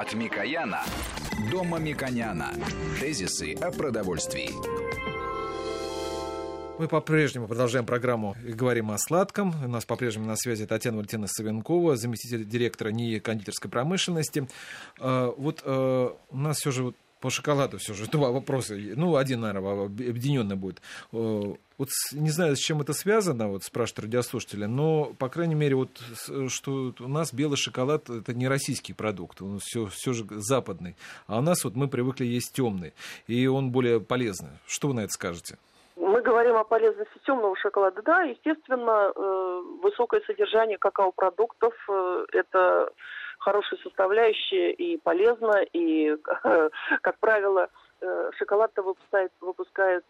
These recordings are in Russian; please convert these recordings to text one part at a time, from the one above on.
От Микояна до Мамиконяна. Тезисы о продовольствии. Мы по-прежнему продолжаем программу и говорим о сладком. У нас по-прежнему на связи Татьяна Валентина Савенкова, заместитель директора НИИ кондитерской промышленности. А, вот а, у нас все же по шоколаду все же два вопроса. Ну, один, наверное, объединенный будет. Вот не знаю, с чем это связано, вот спрашивают радиослушатели, но, по крайней мере, вот что у нас белый шоколад это не российский продукт, он все, все же западный. А у нас вот мы привыкли есть темный, и он более полезный. Что вы на это скажете? Мы говорим о полезности темного шоколада. Да, естественно, э, высокое содержание какао-продуктов э, – это хорошая составляющая и полезно, и, как правило, э, шоколад-то выпускают, выпускают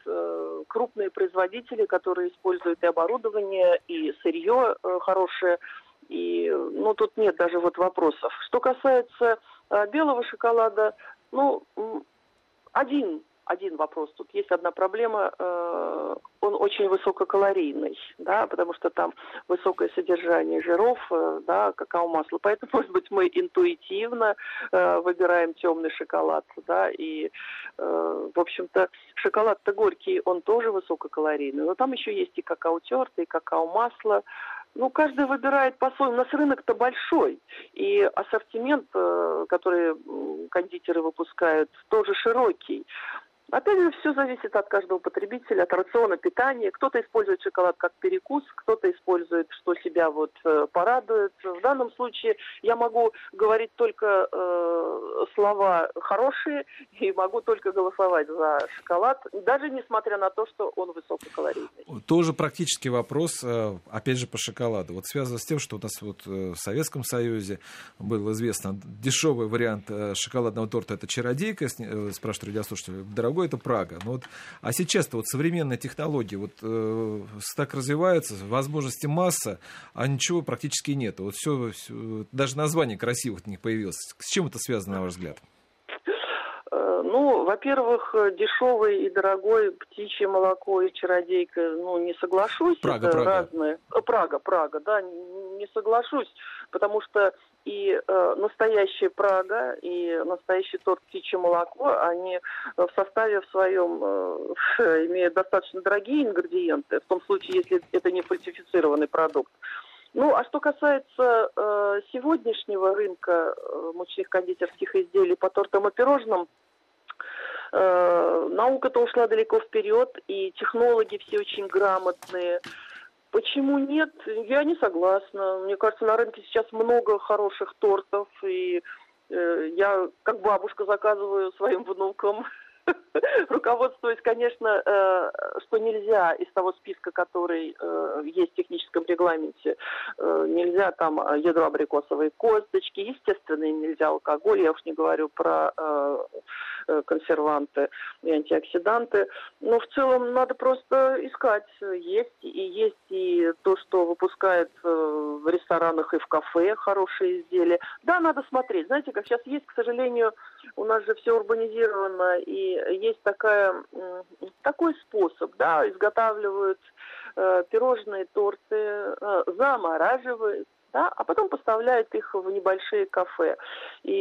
крупные производители, которые используют и оборудование, и сырье хорошее. И, ну, тут нет даже вот вопросов. Что касается белого шоколада, ну, один один вопрос. Тут есть одна проблема. Э, он очень высококалорийный, да, потому что там высокое содержание жиров, э, да, какао-масла. Поэтому, может быть, мы интуитивно э, выбираем темный шоколад, да, и, в общем-то, шоколад-то горький, он тоже высококалорийный. Но там еще есть и какао-тертый, и какао-масло. Ну, каждый выбирает по-своему. У нас рынок-то большой, и ассортимент, который кондитеры выпускают, тоже широкий. Опять же, все зависит от каждого потребителя, от рациона питания. Кто-то использует шоколад как перекус, кто-то использует, что себя вот э, порадует. В данном случае я могу говорить только э, слова хорошие и могу только голосовать за шоколад, даже несмотря на то, что он высококалорийный. Тоже практический вопрос, э, опять же, по шоколаду. Вот связано с тем, что у нас вот э, в Советском Союзе был известно дешевый вариант шоколадного торта – это чародейка, спрашивает радиослушатель, дорогой другое это Прага. Ну, вот, а сейчас-то вот современные технологии вот, э, так развиваются, возможности масса, а ничего практически нет. Вот все, все, даже название красивых не появилось. С чем это связано, на ваш взгляд? Э, ну, во-первых, дешевое и дорогое птичье молоко и чародейка, ну, не соглашусь. Прага, это Прага. разные. Э, Прага, Прага, да, не соглашусь, потому что и э, настоящая Прага, и настоящий торт птичье молоко, они э, в составе в своем э, имеют достаточно дорогие ингредиенты, в том случае, если это не фальсифицированный продукт. Ну, а что касается э, сегодняшнего рынка э, мучных кондитерских изделий по тортам и пирожным, э, наука-то ушла далеко вперед, и технологи все очень грамотные, Почему нет? Я не согласна. Мне кажется, на рынке сейчас много хороших тортов, и э, я как бабушка заказываю своим внукам руководствуясь, конечно, э, что нельзя из того списка, который э, есть в техническом регламенте, э, нельзя там ядро абрикосовой косточки, естественно, нельзя алкоголь, я уж не говорю про консерванты и антиоксиданты. Но в целом надо просто искать. Есть и есть и то, что выпускают в ресторанах и в кафе хорошие изделия. Да, надо смотреть. Знаете, как сейчас есть, к сожалению, у нас же все урбанизировано, и есть такая, такой способ, да, изготавливают э, пирожные, торты, э, замораживают, да, а потом поставляют их в небольшие кафе. И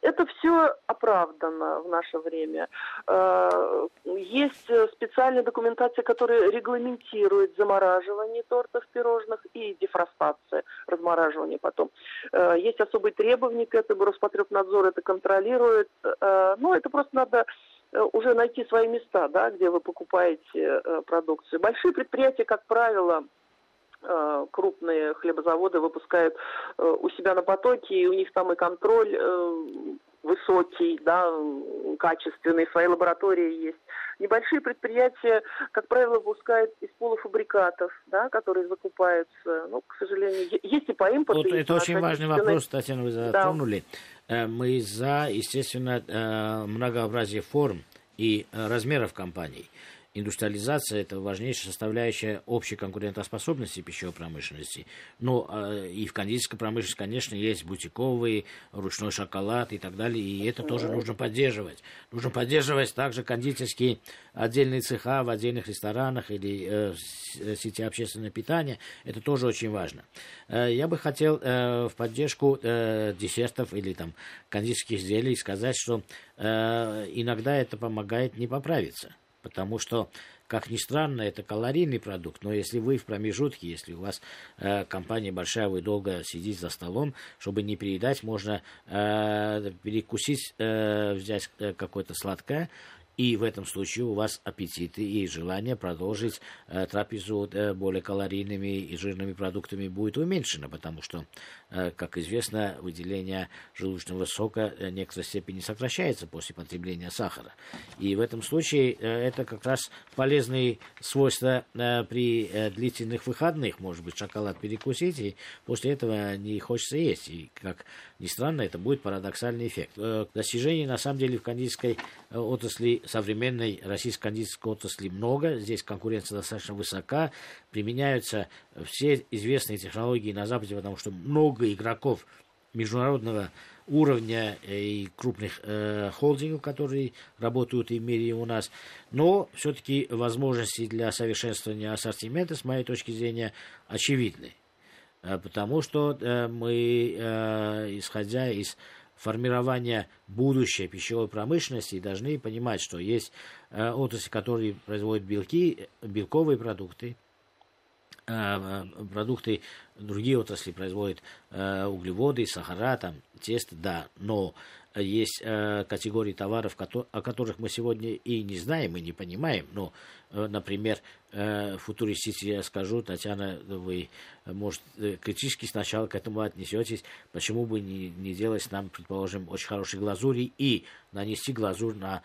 это все оправдано в наше время. Э, есть специальная документация, которая регламентирует замораживание тортов, пирожных и дефростация, размораживание потом. Э, есть особые требования к этому, Роспотребнадзор это контролирует. Э, ну, это просто надо уже найти свои места, да, где вы покупаете продукцию. Большие предприятия, как правило, крупные хлебозаводы выпускают э, у себя на потоке, и у них там и контроль э, высокий, да, качественный, свои лаборатории есть. Небольшие предприятия, как правило, выпускают из полуфабрикатов, да, которые закупаются. Ну, к сожалению, есть и по импорту. Вот это очень важный вопрос, Татьяна, вы затронули. Да. Мы за, естественно, многообразие форм и размеров компаний. Индустриализация – это важнейшая составляющая общей конкурентоспособности пищевой промышленности. Но э, и в кондитерской промышленности, конечно, есть бутиковый, ручной шоколад и так далее, и это тоже нужно поддерживать. Нужно поддерживать также кондитерские отдельные цеха в отдельных ресторанах или э, сети общественного питания. Это тоже очень важно. Э, я бы хотел э, в поддержку э, десертов или там кондитерских изделий сказать, что э, иногда это помогает не поправиться потому что, как ни странно, это калорийный продукт, но если вы в промежутке, если у вас э, компания большая, вы долго сидите за столом, чтобы не переедать, можно э, перекусить, э, взять э, какое-то сладкое, и в этом случае у вас аппетиты и желание продолжить э, трапезу э, более калорийными и жирными продуктами будет уменьшено, потому что, э, как известно, выделение желудочного сока э, в некоторой степени сокращается после потребления сахара. И в этом случае э, это как раз полезные свойства э, при э, длительных выходных. Может быть, шоколад перекусить, и после этого не хочется есть. И, как ни странно, это будет парадоксальный эффект. Э, достижений, на самом деле, в кондитерской э, отрасли современной российской кондитерской отрасли много, здесь конкуренция достаточно высока, применяются все известные технологии на Западе, потому что много игроков международного уровня и крупных э, холдингов, которые работают и в мире, и у нас. Но все-таки возможности для совершенствования ассортимента, с моей точки зрения, очевидны. Э, потому что э, мы, э, исходя из формирования будущей пищевой промышленности должны понимать, что есть э, отрасли, которые производят белки, белковые продукты, э, продукты, другие отрасли производят э, углеводы, сахара, там, тесто, да, но есть э, категории товаров, о которых мы сегодня и не знаем, и не понимаем. Э, например, э, футуристически я скажу, Татьяна, вы, может, э, критически сначала к этому отнесетесь, почему бы не, не делать нам, предположим, очень хорошие глазури и нанести глазурь на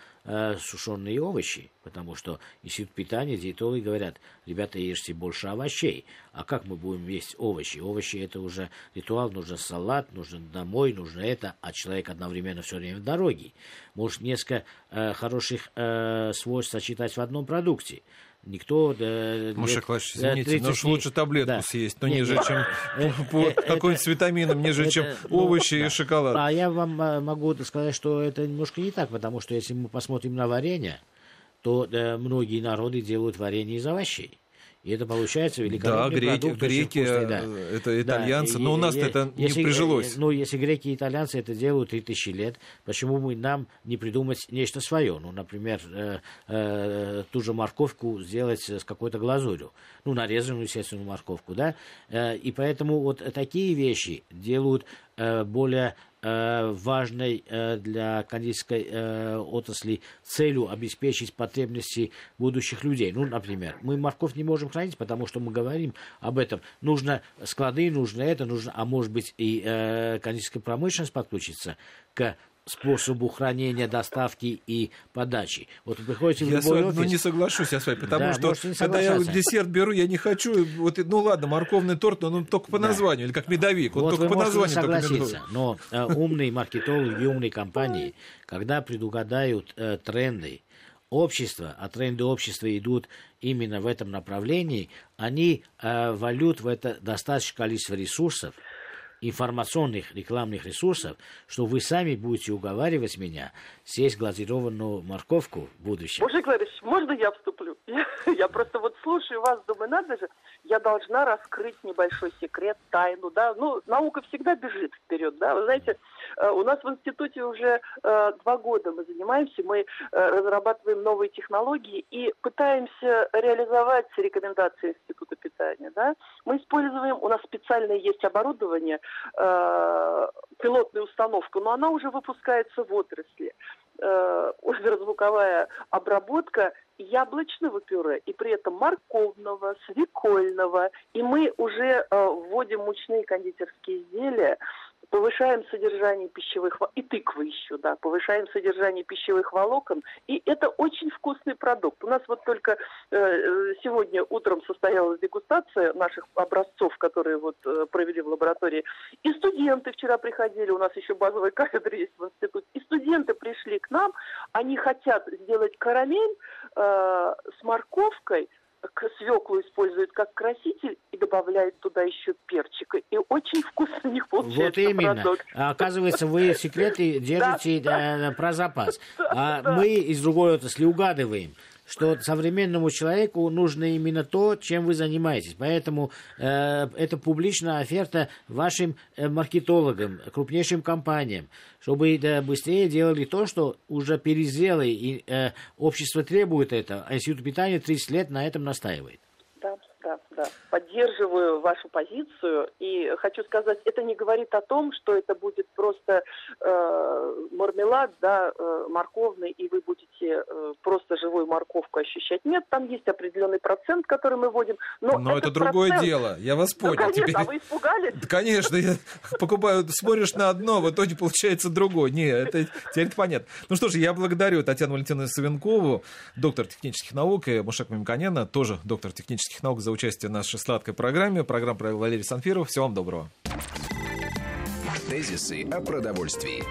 сушеные овощи, потому что институт питания, диетологи говорят, ребята, ешьте больше овощей. А как мы будем есть овощи? Овощи это уже ритуал, нужно салат, нужно домой, нужно это, а человек одновременно все время в дороге. Может несколько э, хороших э, свойств сочетать в одном продукте. Никто... Э, Маша Клач, извините, 30... но уж лучше таблетку да. съесть, но ниже, чем по какой-нибудь с витамином, ниже, чем ну, овощи и шоколад. А я вам могу сказать, что это немножко не так, потому что если мы посмотрим на варенье, то многие народы делают варенье из овощей. И это получается великолепный да, греки, продукт. Греки, вкусный, да. это итальянцы, да, но у нас это если, не прижилось. Ну, если греки и итальянцы это делают три тысячи лет, почему бы нам не придумать нечто свое? Ну, например, э, э, ту же морковку сделать с какой-то глазурью. Ну, нарезанную, естественно, морковку, да? Э, и поэтому вот такие вещи делают э, более Э, важной э, для кондитерской э, отрасли целью обеспечить потребности будущих людей. Ну, например, мы морковь не можем хранить, потому что мы говорим об этом. Нужно склады, нужно это, нужно, а может быть и кондитерская промышленность подключится к способу хранения, доставки и подачи. Вот вы приходите в я любой офис... Ну, не соглашусь я с вами, потому да, что когда я десерт беру, я не хочу, вот, ну ладно, морковный торт, но он только по названию, да. или как медовик, вот, вот только по названию. согласиться, но э, умные маркетологи, умные компании, когда предугадают э, тренды, общества, а тренды общества идут именно в этом направлении, они э, валют в это достаточное количество ресурсов, информационных рекламных ресурсов, что вы сами будете уговаривать меня съесть глазированную морковку в будущем. Мужик Владимирович, можно я вступлю? Я, я просто вот слушаю вас, думаю, надо же, я должна раскрыть небольшой секрет, тайну, да, ну, наука всегда бежит вперед, да, вы знаете, у нас в институте уже э, два года мы занимаемся, мы э, разрабатываем новые технологии и пытаемся реализовать рекомендации Института питания, да. Мы используем, у нас специальное есть оборудование, э, пилотная установка, но она уже выпускается в отрасли. Э, ультразвуковая обработка яблочного пюре и при этом морковного, свекольного. И мы уже э, вводим мучные кондитерские изделия повышаем содержание пищевых и тыквы еще, да, повышаем содержание пищевых волокон, и это очень вкусный продукт. У нас вот только э, э сегодня утром состоялась дегустация наших образцов, которые вот э, провели в лаборатории, и студенты вчера приходили, у нас еще базовая кафедра есть в институте, и студенты пришли к нам, они хотят сделать карамель э, с морковкой, свеклу используют как краситель и добавляют туда еще перчика. И очень вкусно у них получается Вот именно. Продукт. Оказывается, вы секреты держите да, про запас. А мы из другой отрасли угадываем что современному человеку нужно именно то, чем вы занимаетесь. Поэтому э, это публичная оферта вашим э, маркетологам, крупнейшим компаниям, чтобы э, быстрее делали то, что уже перезрело, и э, общество требует это. А Институт питания 30 лет на этом настаивает да. Поддерживаю вашу позицию и хочу сказать, это не говорит о том, что это будет просто э, мармелад, да, э, морковный, и вы будете э, просто живую морковку ощущать. Нет, там есть определенный процент, который мы вводим. Но, но это другое процент... дело. Я вас понял. Ну, конечно, Теперь... а вы испугались? Да, конечно, я покупаю, смотришь на одно, в итоге получается другое. Не, это теперь понятно. Ну что ж, я благодарю Татьяну Валентиновну Савенкову, доктор технических наук, и Мушек Мимканяна, тоже доктор технических наук, за участие в нашей сладкой программе. Программу провел Валерий Санфиров. Всего вам доброго. Тезисы о продовольствии.